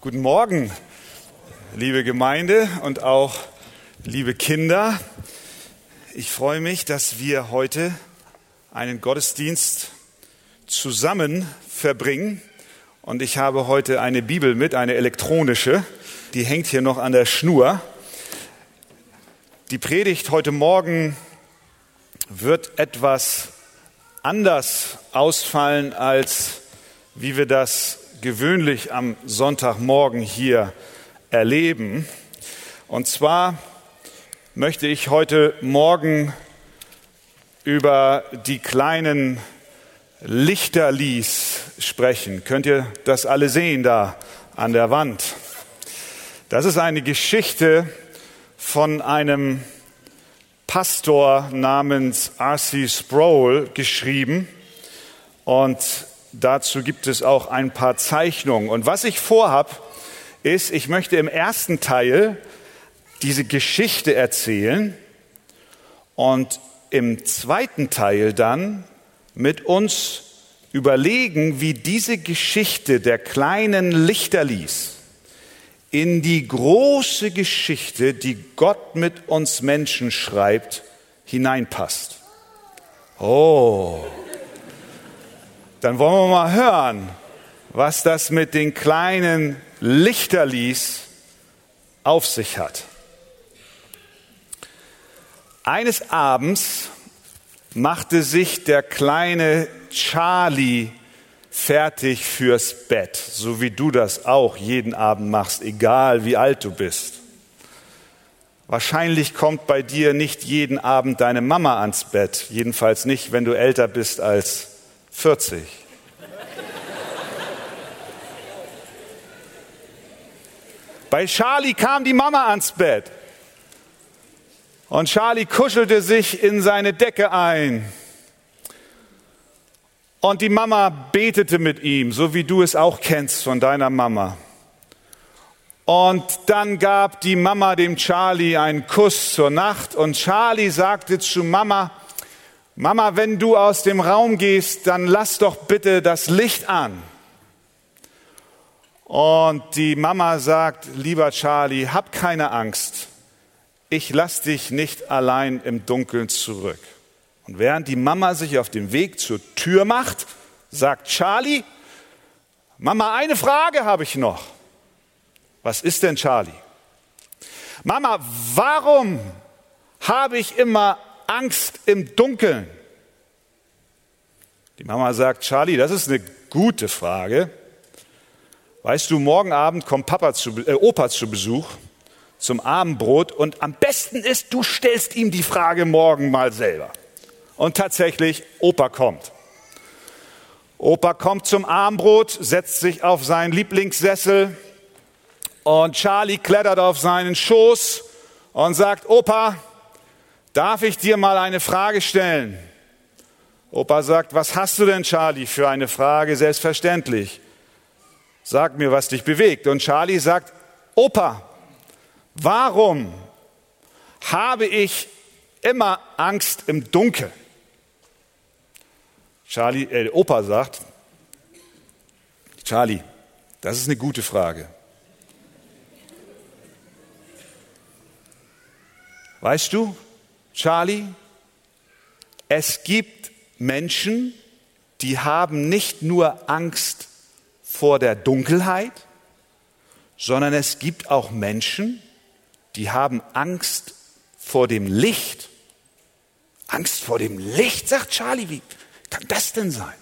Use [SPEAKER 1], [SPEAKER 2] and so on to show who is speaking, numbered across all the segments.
[SPEAKER 1] Guten Morgen, liebe Gemeinde und auch liebe Kinder. Ich freue mich, dass wir heute einen Gottesdienst zusammen verbringen. Und ich habe heute eine Bibel mit, eine elektronische. Die hängt hier noch an der Schnur. Die Predigt heute Morgen wird etwas anders ausfallen, als wie wir das gewöhnlich am Sonntagmorgen hier erleben. Und zwar möchte ich heute Morgen über die kleinen Lichterlies sprechen. Könnt ihr das alle sehen da an der Wand? Das ist eine Geschichte von einem Pastor namens R.C. Sproul geschrieben. Und Dazu gibt es auch ein paar Zeichnungen. Und was ich vorhab, ist, ich möchte im ersten Teil diese Geschichte erzählen und im zweiten Teil dann mit uns überlegen, wie diese Geschichte der kleinen Lichterlies in die große Geschichte, die Gott mit uns Menschen schreibt, hineinpasst. Oh, dann wollen wir mal hören, was das mit den kleinen Lichterlies auf sich hat. Eines Abends machte sich der kleine Charlie fertig fürs Bett, so wie du das auch jeden Abend machst, egal wie alt du bist. Wahrscheinlich kommt bei dir nicht jeden Abend deine Mama ans Bett, jedenfalls nicht, wenn du älter bist als 40. Bei Charlie kam die Mama ans Bett. Und Charlie kuschelte sich in seine Decke ein. Und die Mama betete mit ihm, so wie du es auch kennst von deiner Mama. Und dann gab die Mama dem Charlie einen Kuss zur Nacht und Charlie sagte zu Mama, Mama, wenn du aus dem Raum gehst, dann lass doch bitte das Licht an. Und die Mama sagt, lieber Charlie, hab keine Angst. Ich lass dich nicht allein im Dunkeln zurück. Und während die Mama sich auf den Weg zur Tür macht, sagt Charlie, Mama, eine Frage habe ich noch. Was ist denn Charlie? Mama, warum habe ich immer Angst im Dunkeln? Die Mama sagt, Charlie, das ist eine gute Frage. Weißt du, morgen Abend kommt Papa zu, äh, Opa zu Besuch zum Abendbrot und am besten ist, du stellst ihm die Frage morgen mal selber. Und tatsächlich, Opa kommt. Opa kommt zum Abendbrot, setzt sich auf seinen Lieblingssessel und Charlie klettert auf seinen Schoß und sagt, Opa, Darf ich dir mal eine Frage stellen? Opa sagt, was hast du denn, Charlie, für eine Frage? Selbstverständlich. Sag mir, was dich bewegt. Und Charlie sagt, Opa, warum habe ich immer Angst im Dunkeln? Charlie, äh, Opa sagt, Charlie, das ist eine gute Frage. Weißt du, Charlie, es gibt Menschen, die haben nicht nur Angst vor der Dunkelheit, sondern es gibt auch Menschen, die haben Angst vor dem Licht. Angst vor dem Licht, sagt Charlie, wie kann das denn sein?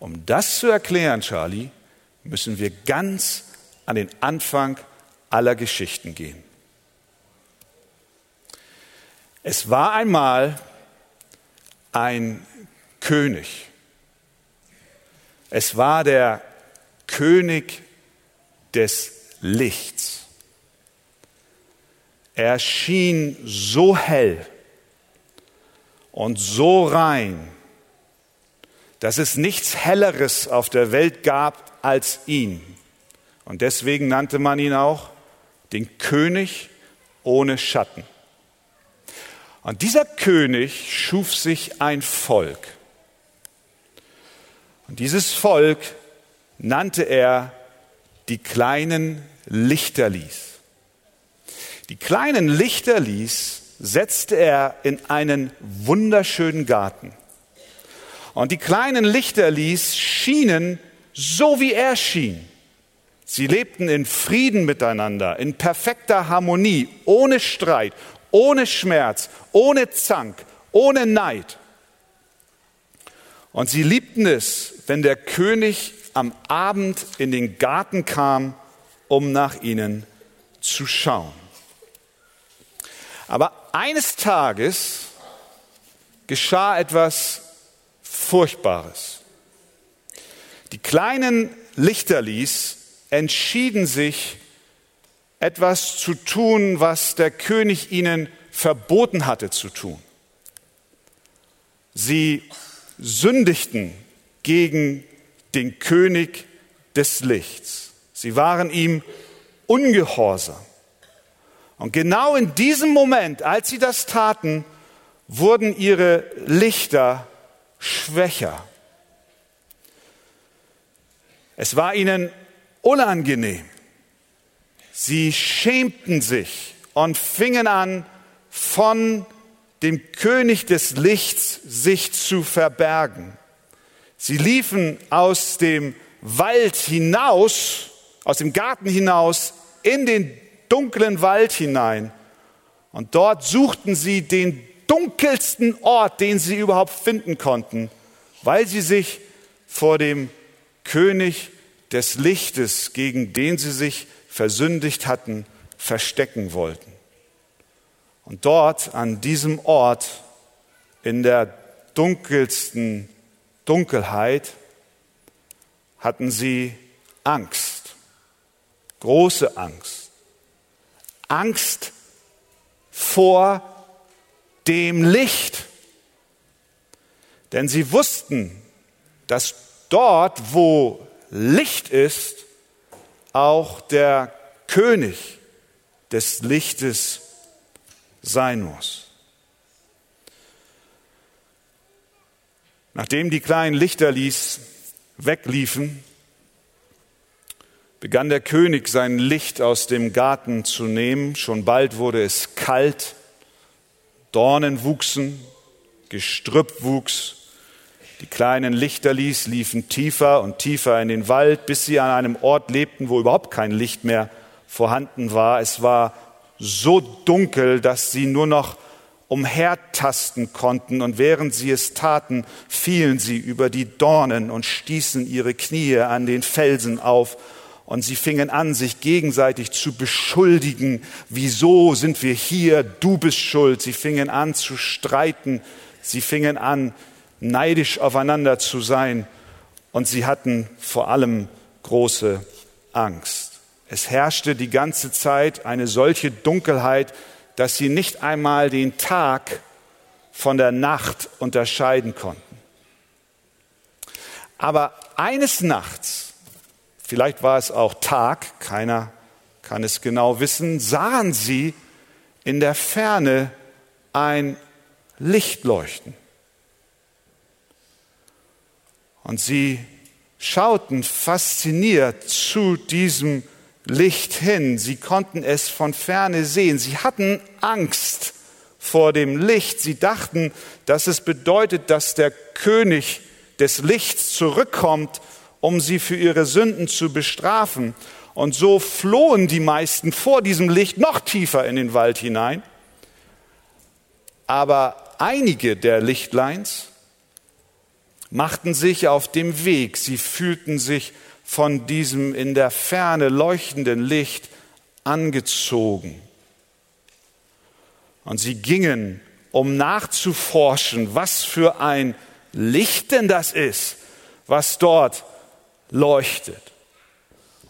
[SPEAKER 1] Um das zu erklären, Charlie, müssen wir ganz an den Anfang aller Geschichten gehen. Es war einmal ein König. Es war der König des Lichts. Er schien so hell und so rein, dass es nichts Helleres auf der Welt gab als ihn. Und deswegen nannte man ihn auch den König ohne Schatten. Und dieser König schuf sich ein Volk. Und dieses Volk nannte er die kleinen Lichterlis. Die kleinen Lichterlis setzte er in einen wunderschönen Garten. Und die kleinen Lichterlis schienen so, wie er schien. Sie lebten in Frieden miteinander, in perfekter Harmonie, ohne Streit, ohne Schmerz, ohne Zank, ohne Neid. Und sie liebten es, wenn der König am Abend in den Garten kam, um nach ihnen zu schauen. Aber eines Tages geschah etwas Furchtbares. Die kleinen Lichterlis entschieden sich, etwas zu tun, was der König ihnen verboten hatte zu tun. Sie sündigten gegen den König des Lichts. Sie waren ihm ungehorsam. Und genau in diesem Moment, als sie das taten, wurden ihre Lichter schwächer. Es war ihnen unangenehm. Sie schämten sich und fingen an, von dem König des Lichts sich zu verbergen. Sie liefen aus dem Wald hinaus, aus dem Garten hinaus, in den dunklen Wald hinein. Und dort suchten sie den dunkelsten Ort, den sie überhaupt finden konnten, weil sie sich vor dem König des Lichtes, gegen den sie sich versündigt hatten, verstecken wollten. Und dort, an diesem Ort, in der dunkelsten Dunkelheit, hatten sie Angst, große Angst. Angst vor dem Licht. Denn sie wussten, dass dort, wo Licht ist, auch der König des Lichtes sein muss. Nachdem die kleinen Lichterlis wegliefen, begann der König sein Licht aus dem Garten zu nehmen. Schon bald wurde es kalt, Dornen wuchsen, Gestrüpp wuchs, die kleinen Lichterlis liefen tiefer und tiefer in den Wald, bis sie an einem Ort lebten, wo überhaupt kein Licht mehr vorhanden war. Es war so dunkel, dass sie nur noch umhertasten konnten, und während sie es taten, fielen sie über die Dornen und stießen ihre Knie an den Felsen auf, und sie fingen an, sich gegenseitig zu beschuldigen, wieso sind wir hier, du bist schuld. Sie fingen an zu streiten, sie fingen an, neidisch aufeinander zu sein, und sie hatten vor allem große Angst. Es herrschte die ganze Zeit eine solche Dunkelheit, dass sie nicht einmal den Tag von der Nacht unterscheiden konnten. Aber eines Nachts, vielleicht war es auch Tag, keiner kann es genau wissen, sahen sie in der Ferne ein Licht leuchten. Und sie schauten fasziniert zu diesem Licht hin. Sie konnten es von ferne sehen. Sie hatten Angst vor dem Licht. Sie dachten, dass es bedeutet, dass der König des Lichts zurückkommt, um sie für ihre Sünden zu bestrafen. Und so flohen die meisten vor diesem Licht noch tiefer in den Wald hinein. Aber einige der Lichtleins machten sich auf dem Weg. Sie fühlten sich von diesem in der Ferne leuchtenden Licht angezogen. Und sie gingen, um nachzuforschen, was für ein Licht denn das ist, was dort leuchtet.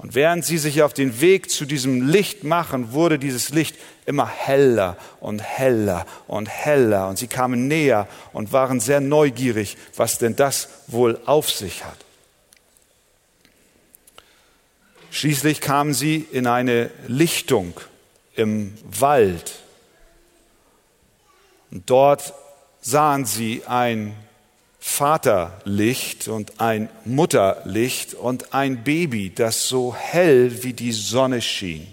[SPEAKER 1] Und während sie sich auf den Weg zu diesem Licht machen, wurde dieses Licht immer heller und heller und heller. Und sie kamen näher und waren sehr neugierig, was denn das wohl auf sich hat. Schließlich kamen sie in eine Lichtung im Wald. Und dort sahen sie ein Vaterlicht und ein Mutterlicht und ein Baby, das so hell wie die Sonne schien.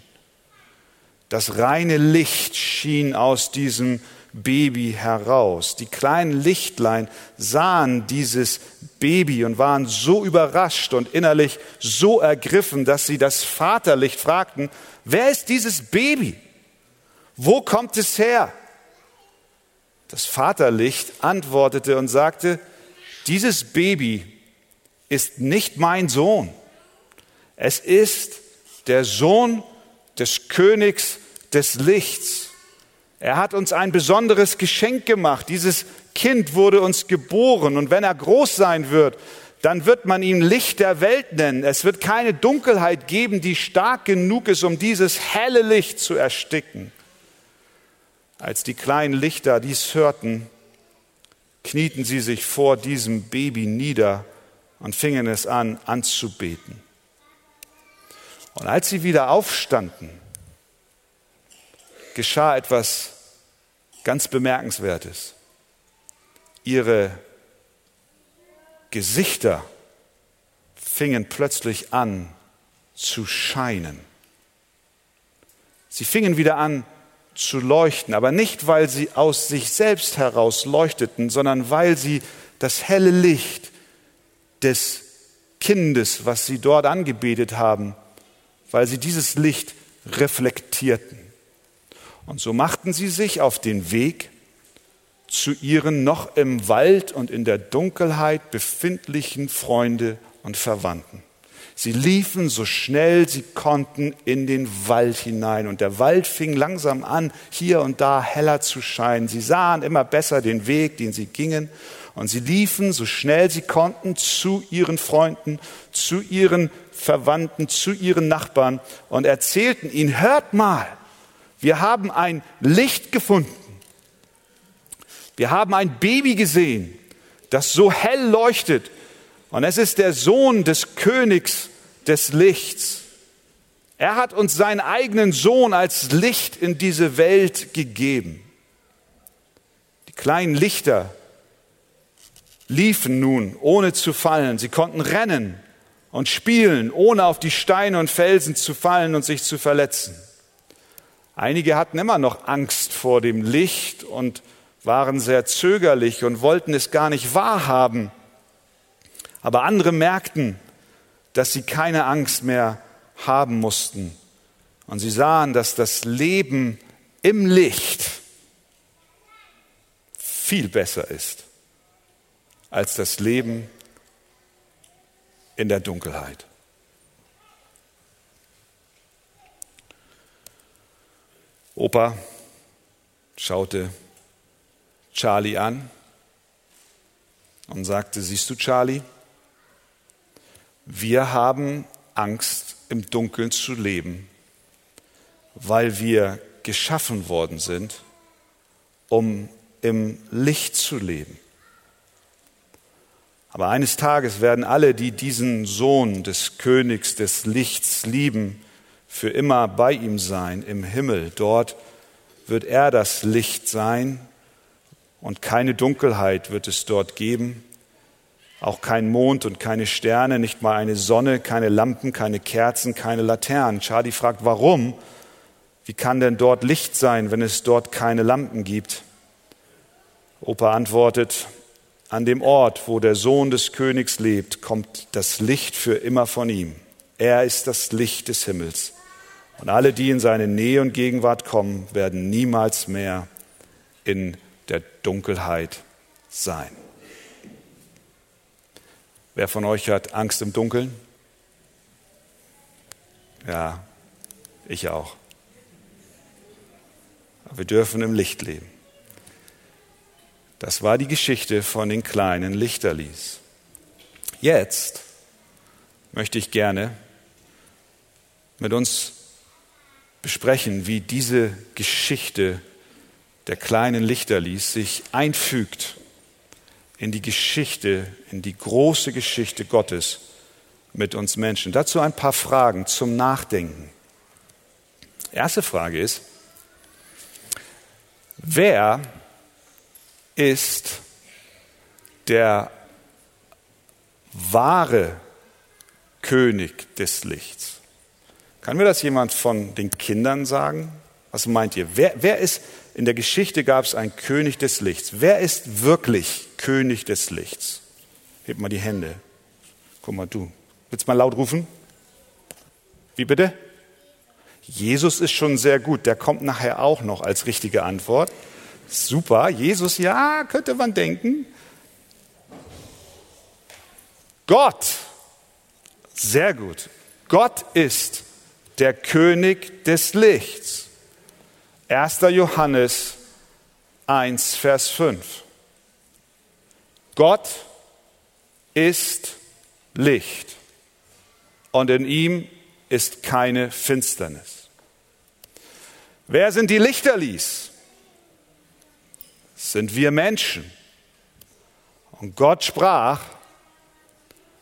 [SPEAKER 1] Das reine Licht schien aus diesem Baby heraus. Die kleinen Lichtlein sahen dieses Baby und waren so überrascht und innerlich so ergriffen, dass sie das Vaterlicht fragten, wer ist dieses Baby? Wo kommt es her? Das Vaterlicht antwortete und sagte, dieses Baby ist nicht mein Sohn. Es ist der Sohn des Königs des Lichts. Er hat uns ein besonderes Geschenk gemacht. Dieses Kind wurde uns geboren und wenn er groß sein wird, dann wird man ihn Licht der Welt nennen. Es wird keine Dunkelheit geben, die stark genug ist, um dieses helle Licht zu ersticken. Als die kleinen Lichter dies hörten, knieten sie sich vor diesem Baby nieder und fingen es an anzubeten. Und als sie wieder aufstanden, geschah etwas ganz Bemerkenswertes. Ihre Gesichter fingen plötzlich an zu scheinen. Sie fingen wieder an zu leuchten, aber nicht, weil sie aus sich selbst heraus leuchteten, sondern weil sie das helle Licht des Kindes, was sie dort angebetet haben, weil sie dieses Licht reflektierten. Und so machten sie sich auf den Weg zu ihren noch im Wald und in der Dunkelheit befindlichen Freunde und Verwandten. Sie liefen so schnell sie konnten in den Wald hinein und der Wald fing langsam an, hier und da heller zu scheinen. Sie sahen immer besser den Weg, den sie gingen und sie liefen so schnell sie konnten zu ihren Freunden, zu ihren Verwandten, zu ihren Nachbarn und erzählten ihnen, hört mal, wir haben ein Licht gefunden. Wir haben ein Baby gesehen, das so hell leuchtet und es ist der Sohn des Königs des Lichts. Er hat uns seinen eigenen Sohn als Licht in diese Welt gegeben. Die kleinen Lichter liefen nun, ohne zu fallen. Sie konnten rennen und spielen, ohne auf die Steine und Felsen zu fallen und sich zu verletzen. Einige hatten immer noch Angst vor dem Licht und waren sehr zögerlich und wollten es gar nicht wahrhaben. Aber andere merkten, dass sie keine Angst mehr haben mussten. Und sie sahen, dass das Leben im Licht viel besser ist als das Leben in der Dunkelheit. Opa schaute Charlie an und sagte, siehst du Charlie, wir haben Angst, im Dunkeln zu leben, weil wir geschaffen worden sind, um im Licht zu leben. Aber eines Tages werden alle, die diesen Sohn des Königs des Lichts lieben, für immer bei ihm sein im Himmel. Dort wird er das Licht sein und keine Dunkelheit wird es dort geben. Auch kein Mond und keine Sterne, nicht mal eine Sonne, keine Lampen, keine Kerzen, keine Laternen. Charlie fragt, warum? Wie kann denn dort Licht sein, wenn es dort keine Lampen gibt? Opa antwortet, an dem Ort, wo der Sohn des Königs lebt, kommt das Licht für immer von ihm. Er ist das Licht des Himmels. Und alle, die in seine Nähe und Gegenwart kommen, werden niemals mehr in der Dunkelheit sein. Wer von euch hat Angst im Dunkeln? Ja, ich auch. Aber wir dürfen im Licht leben. Das war die Geschichte von den kleinen Lichterlis. Jetzt möchte ich gerne mit uns besprechen, wie diese Geschichte der kleinen Lichterlis sich einfügt in die Geschichte, in die große Geschichte Gottes mit uns Menschen. Dazu ein paar Fragen zum Nachdenken. Erste Frage ist, wer ist der wahre König des Lichts. Kann mir das jemand von den Kindern sagen? Was meint ihr? Wer, wer ist, in der Geschichte gab es einen König des Lichts. Wer ist wirklich König des Lichts? Heb mal die Hände. Guck mal, du. Willst mal laut rufen? Wie bitte? Jesus ist schon sehr gut. Der kommt nachher auch noch als richtige Antwort. Super. Jesus, ja, könnte man denken. Gott. Sehr gut. Gott ist der König des Lichts. 1. Johannes 1, Vers 5. Gott ist Licht und in ihm ist keine Finsternis. Wer sind die Lichterlis? Sind wir Menschen. Und Gott sprach,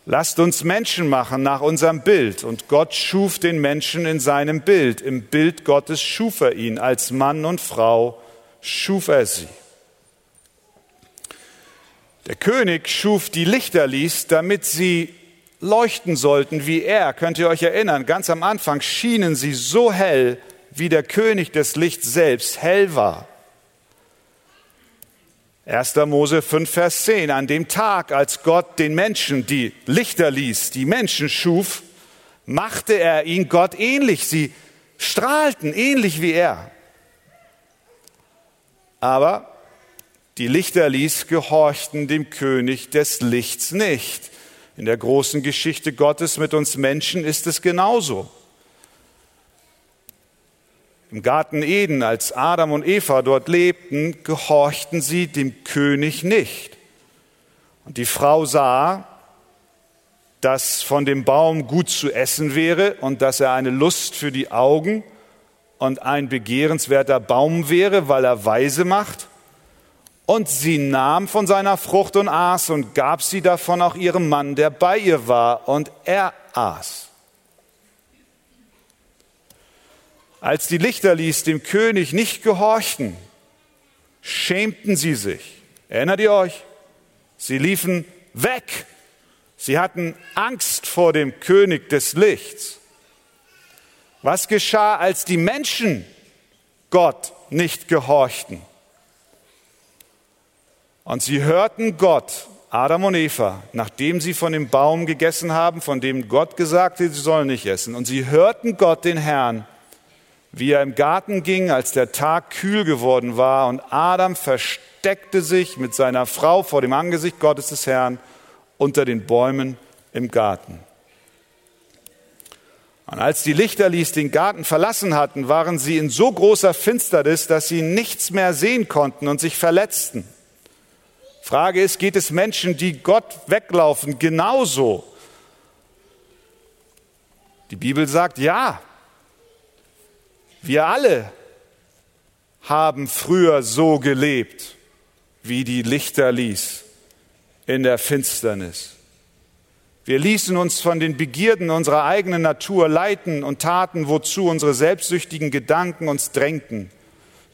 [SPEAKER 1] lasst uns Menschen machen nach unserem Bild. Und Gott schuf den Menschen in seinem Bild. Im Bild Gottes schuf er ihn. Als Mann und Frau schuf er sie. Der König schuf die Lichterlis, damit sie leuchten sollten wie er. Könnt ihr euch erinnern, ganz am Anfang schienen sie so hell, wie der König des Lichts selbst hell war. 1. Mose 5, Vers 10. An dem Tag, als Gott den Menschen die Lichter ließ, die Menschen schuf, machte er ihn Gott ähnlich. Sie strahlten ähnlich wie er. Aber die Lichterlis gehorchten dem König des Lichts nicht. In der großen Geschichte Gottes mit uns Menschen ist es genauso. Im Garten Eden, als Adam und Eva dort lebten, gehorchten sie dem König nicht. Und die Frau sah, dass von dem Baum gut zu essen wäre und dass er eine Lust für die Augen und ein begehrenswerter Baum wäre, weil er weise macht. Und sie nahm von seiner Frucht und aß und gab sie davon auch ihrem Mann, der bei ihr war, und er aß. Als die Lichterlis dem König nicht gehorchten, schämten sie sich. Erinnert ihr euch? Sie liefen weg. Sie hatten Angst vor dem König des Lichts. Was geschah, als die Menschen Gott nicht gehorchten? Und sie hörten Gott, Adam und Eva, nachdem sie von dem Baum gegessen haben, von dem Gott gesagt hat, sie sollen nicht essen. Und sie hörten Gott, den Herrn, wie er im Garten ging, als der Tag kühl geworden war. Und Adam versteckte sich mit seiner Frau vor dem Angesicht Gottes des Herrn unter den Bäumen im Garten. Und als die Lichterlis den Garten verlassen hatten, waren sie in so großer Finsternis, dass sie nichts mehr sehen konnten und sich verletzten. Frage ist, geht es Menschen, die Gott weglaufen, genauso? Die Bibel sagt, ja, wir alle haben früher so gelebt, wie die Lichter ließ in der Finsternis. Wir ließen uns von den Begierden unserer eigenen Natur leiten und taten, wozu unsere selbstsüchtigen Gedanken uns drängten.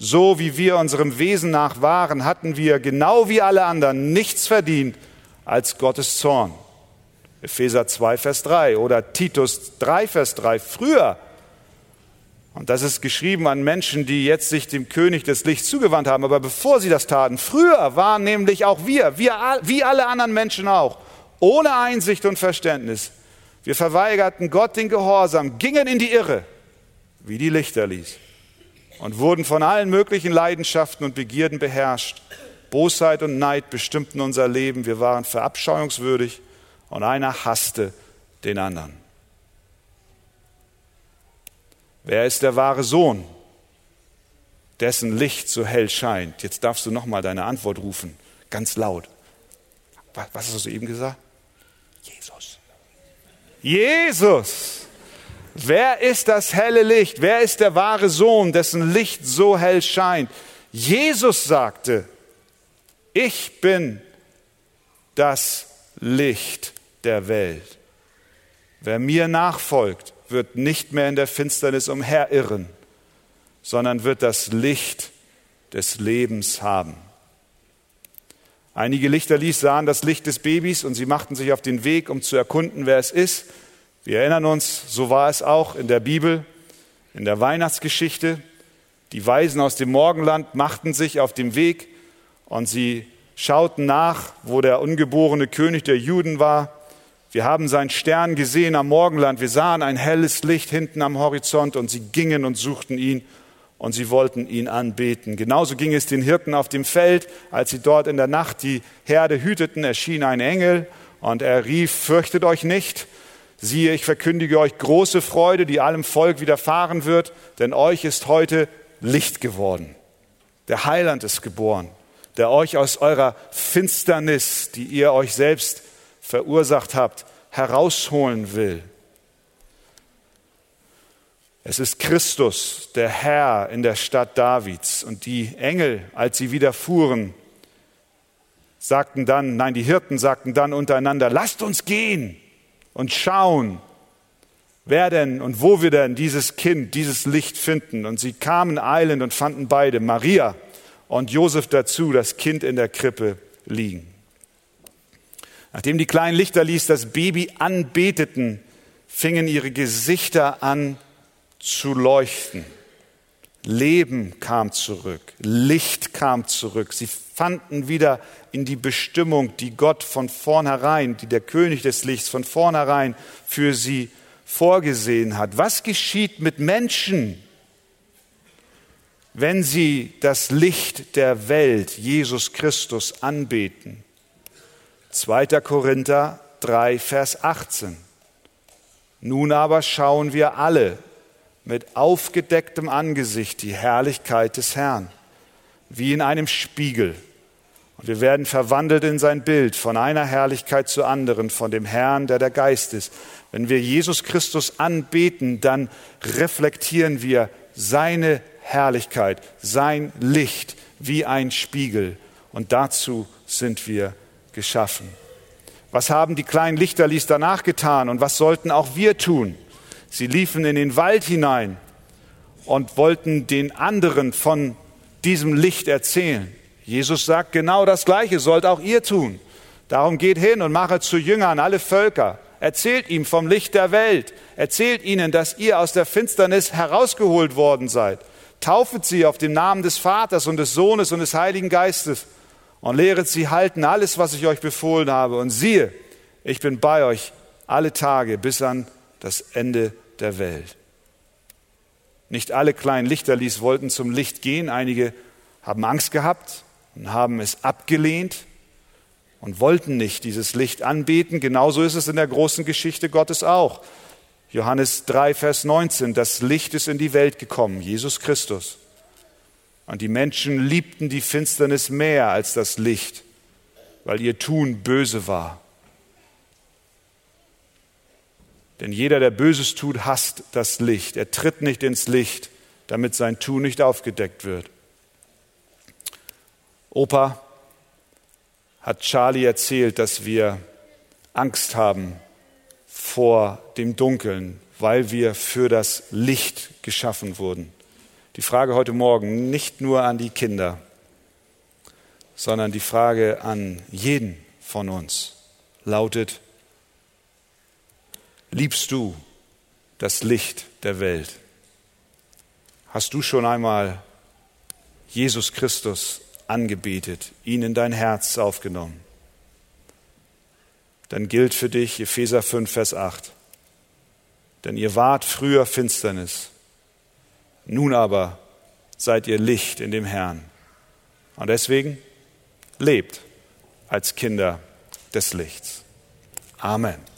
[SPEAKER 1] So wie wir unserem Wesen nach waren, hatten wir genau wie alle anderen nichts verdient als Gottes Zorn. Epheser 2, Vers 3 oder Titus 3, Vers 3. Früher, und das ist geschrieben an Menschen, die jetzt sich dem König des Lichts zugewandt haben, aber bevor sie das taten, früher waren nämlich auch wir, wir wie alle anderen Menschen auch, ohne Einsicht und Verständnis. Wir verweigerten Gott den Gehorsam, gingen in die Irre, wie die Lichter ließ und wurden von allen möglichen Leidenschaften und Begierden beherrscht. Bosheit und Neid bestimmten unser Leben. Wir waren verabscheuungswürdig und einer hasste den anderen. Wer ist der wahre Sohn, dessen Licht so hell scheint? Jetzt darfst du nochmal deine Antwort rufen, ganz laut. Was hast du eben gesagt? Jesus. Jesus. Wer ist das helle Licht? Wer ist der wahre Sohn, dessen Licht so hell scheint? Jesus sagte, ich bin das Licht der Welt. Wer mir nachfolgt, wird nicht mehr in der Finsternis umherirren, sondern wird das Licht des Lebens haben. Einige Lichterlies sahen das Licht des Babys und sie machten sich auf den Weg, um zu erkunden, wer es ist. Wir erinnern uns, so war es auch in der Bibel, in der Weihnachtsgeschichte. Die Weisen aus dem Morgenland machten sich auf den Weg und sie schauten nach, wo der ungeborene König der Juden war. Wir haben seinen Stern gesehen am Morgenland. Wir sahen ein helles Licht hinten am Horizont und sie gingen und suchten ihn und sie wollten ihn anbeten. Genauso ging es den Hirten auf dem Feld, als sie dort in der Nacht die Herde hüteten, erschien ein Engel und er rief, fürchtet euch nicht, siehe, ich verkündige euch große Freude, die allem Volk widerfahren wird, denn euch ist heute Licht geworden. Der Heiland ist geboren, der euch aus eurer Finsternis, die ihr euch selbst verursacht habt, herausholen will. Es ist Christus, der Herr in der Stadt Davids. Und die Engel, als sie wieder fuhren, sagten dann, nein, die Hirten sagten dann untereinander, lasst uns gehen und schauen, wer denn und wo wir denn dieses Kind, dieses Licht finden. Und sie kamen eilend und fanden beide, Maria und Josef dazu, das Kind in der Krippe liegen. Nachdem die kleinen Lichterlies das Baby anbeteten, fingen ihre Gesichter an zu leuchten. Leben kam zurück, Licht kam zurück. Sie fanden wieder in die Bestimmung, die Gott von vornherein, die der König des Lichts von vornherein für sie vorgesehen hat. Was geschieht mit Menschen, wenn sie das Licht der Welt, Jesus Christus, anbeten? 2. Korinther 3, Vers 18. Nun aber schauen wir alle mit aufgedecktem Angesicht die Herrlichkeit des Herrn, wie in einem Spiegel. Und wir werden verwandelt in sein Bild von einer Herrlichkeit zur anderen, von dem Herrn, der der Geist ist. Wenn wir Jesus Christus anbeten, dann reflektieren wir seine Herrlichkeit, sein Licht wie ein Spiegel. Und dazu sind wir geschaffen. Was haben die kleinen Lichterlis danach getan und was sollten auch wir tun? Sie liefen in den Wald hinein und wollten den anderen von diesem Licht erzählen. Jesus sagt, genau das Gleiche sollt auch ihr tun. Darum geht hin und mache zu Jüngern alle Völker. Erzählt ihm vom Licht der Welt. Erzählt ihnen, dass ihr aus der Finsternis herausgeholt worden seid. Taufet sie auf den Namen des Vaters und des Sohnes und des Heiligen Geistes und lehret sie halten alles, was ich euch befohlen habe. Und siehe, ich bin bei euch alle Tage bis an das Ende der Welt. Nicht alle kleinen Lichterlis wollten zum Licht gehen. Einige haben Angst gehabt und haben es abgelehnt und wollten nicht dieses Licht anbeten. Genauso ist es in der großen Geschichte Gottes auch. Johannes 3, Vers 19, das Licht ist in die Welt gekommen, Jesus Christus. Und die Menschen liebten die Finsternis mehr als das Licht, weil ihr Tun böse war. Denn jeder, der Böses tut, hasst das Licht. Er tritt nicht ins Licht, damit sein Tun nicht aufgedeckt wird. Opa hat Charlie erzählt, dass wir Angst haben vor dem Dunkeln, weil wir für das Licht geschaffen wurden. Die Frage heute Morgen nicht nur an die Kinder, sondern die Frage an jeden von uns lautet, Liebst du das Licht der Welt? Hast du schon einmal Jesus Christus angebetet, ihn in dein Herz aufgenommen? Dann gilt für dich Epheser 5, Vers 8. Denn ihr wart früher Finsternis, nun aber seid ihr Licht in dem Herrn. Und deswegen lebt als Kinder des Lichts. Amen.